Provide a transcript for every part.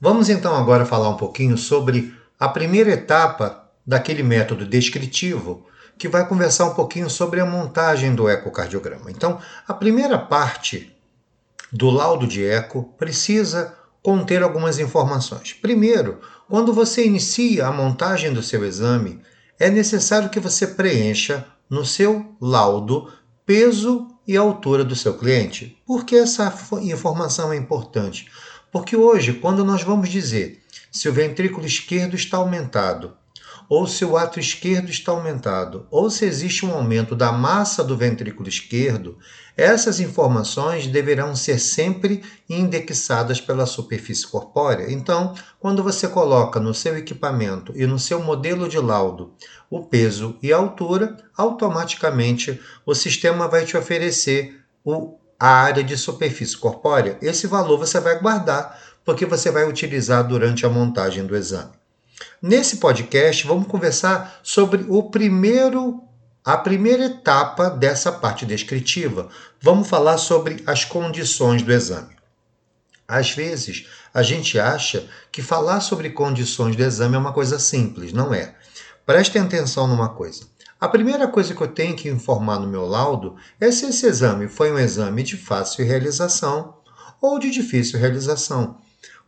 Vamos então agora falar um pouquinho sobre a primeira etapa daquele método descritivo que vai conversar um pouquinho sobre a montagem do ecocardiograma. Então, a primeira parte do laudo de eco precisa conter algumas informações. Primeiro, quando você inicia a montagem do seu exame, é necessário que você preencha no seu laudo peso e altura do seu cliente. Por que essa informação é importante? Porque hoje, quando nós vamos dizer se o ventrículo esquerdo está aumentado, ou se o ato esquerdo está aumentado, ou se existe um aumento da massa do ventrículo esquerdo, essas informações deverão ser sempre indexadas pela superfície corpórea. Então, quando você coloca no seu equipamento e no seu modelo de laudo o peso e a altura, automaticamente o sistema vai te oferecer o a área de superfície corpórea. Esse valor você vai guardar porque você vai utilizar durante a montagem do exame. Nesse podcast, vamos conversar sobre o primeiro a primeira etapa dessa parte descritiva. Vamos falar sobre as condições do exame. Às vezes, a gente acha que falar sobre condições do exame é uma coisa simples, não é? Prestem atenção numa coisa. A primeira coisa que eu tenho que informar no meu laudo é se esse exame foi um exame de fácil realização ou de difícil realização.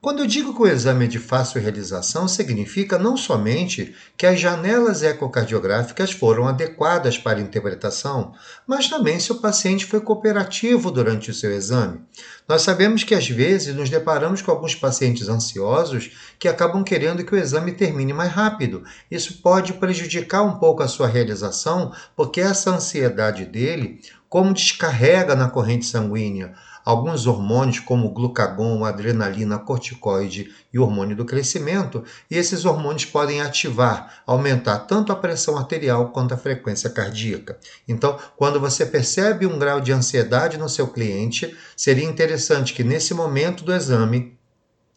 Quando eu digo que o exame é de fácil realização, significa não somente que as janelas ecocardiográficas foram adequadas para a interpretação, mas também se o paciente foi cooperativo durante o seu exame. Nós sabemos que às vezes nos deparamos com alguns pacientes ansiosos que acabam querendo que o exame termine mais rápido. Isso pode prejudicar um pouco a sua realização, porque essa ansiedade dele, como descarrega na corrente sanguínea, alguns hormônios como glucagon, adrenalina, corticoide e hormônio do crescimento, e esses hormônios podem ativar, aumentar tanto a pressão arterial quanto a frequência cardíaca. Então, quando você percebe um grau de ansiedade no seu cliente, seria interessante que nesse momento do exame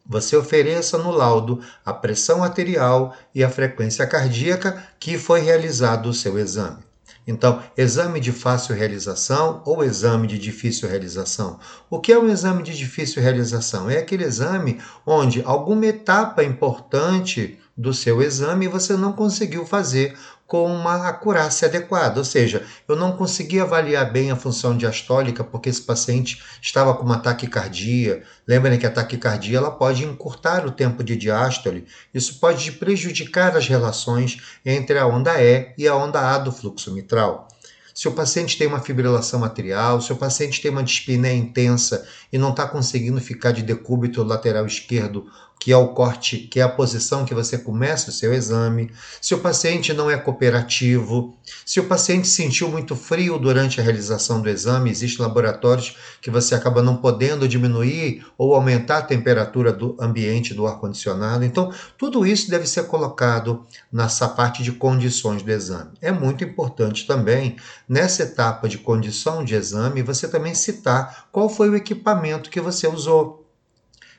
você ofereça no laudo a pressão arterial e a frequência cardíaca que foi realizado o seu exame. Então, exame de fácil realização ou exame de difícil realização? O que é um exame de difícil realização? É aquele exame onde alguma etapa importante do seu exame você não conseguiu fazer com uma acurácia adequada, ou seja, eu não consegui avaliar bem a função diastólica porque esse paciente estava com uma taquicardia. Lembrem que a taquicardia ela pode encurtar o tempo de diástole. Isso pode prejudicar as relações entre a onda E e a onda A do fluxo mitral. Se o paciente tem uma fibrilação atrial, se o paciente tem uma dispneia intensa e não está conseguindo ficar de decúbito lateral esquerdo que é o corte, que é a posição que você começa o seu exame, se o paciente não é cooperativo, se o paciente sentiu muito frio durante a realização do exame, existem laboratórios que você acaba não podendo diminuir ou aumentar a temperatura do ambiente do ar-condicionado. Então, tudo isso deve ser colocado nessa parte de condições do exame. É muito importante também, nessa etapa de condição de exame, você também citar qual foi o equipamento que você usou.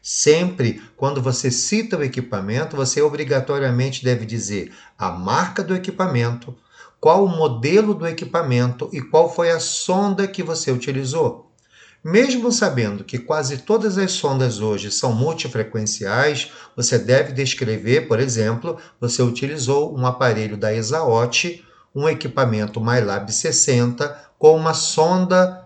Sempre, quando você cita o equipamento, você obrigatoriamente deve dizer a marca do equipamento, qual o modelo do equipamento e qual foi a sonda que você utilizou. Mesmo sabendo que quase todas as sondas hoje são multifrequenciais, você deve descrever, por exemplo, você utilizou um aparelho da Exaot, um equipamento MyLab 60 com uma sonda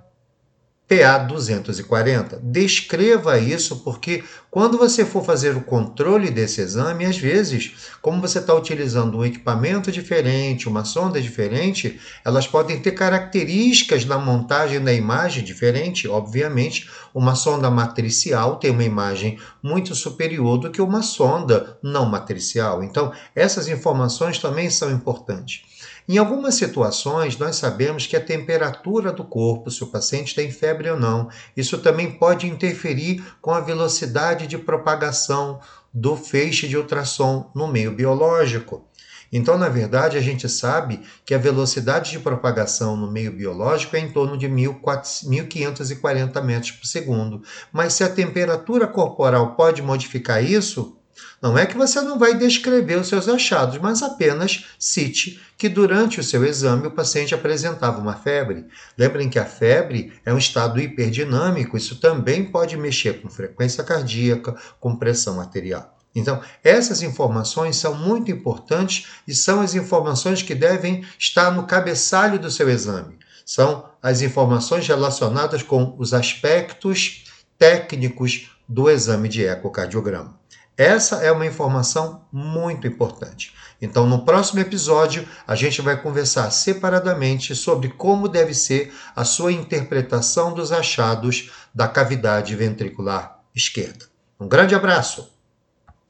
PA 240. Descreva isso, porque quando você for fazer o controle desse exame, às vezes, como você está utilizando um equipamento diferente, uma sonda diferente, elas podem ter características na montagem da imagem diferente. Obviamente, uma sonda matricial tem uma imagem muito superior do que uma sonda não matricial. Então, essas informações também são importantes. Em algumas situações, nós sabemos que a temperatura do corpo, se o paciente tem febre ou não, isso também pode interferir com a velocidade de propagação do feixe de ultrassom no meio biológico. Então, na verdade, a gente sabe que a velocidade de propagação no meio biológico é em torno de 1540 metros por segundo. Mas se a temperatura corporal pode modificar isso, Não é que você não vai descrever os seus achados, mas apenas cite que durante o seu exame o paciente apresentava uma febre. Lembrem que a febre é um estado hiperdinâmico, isso também pode mexer com frequência cardíaca, com pressão arterial. Então, essas informações são muito importantes e são as informações que devem estar no cabeçalho do seu exame. São as informações relacionadas com os aspectos técnicos do exame de ecocardiograma. Essa é uma informação muito importante. Então, no próximo episódio, a gente vai conversar separadamente sobre como deve ser a sua interpretação dos achados da cavidade ventricular esquerda. Um grande abraço!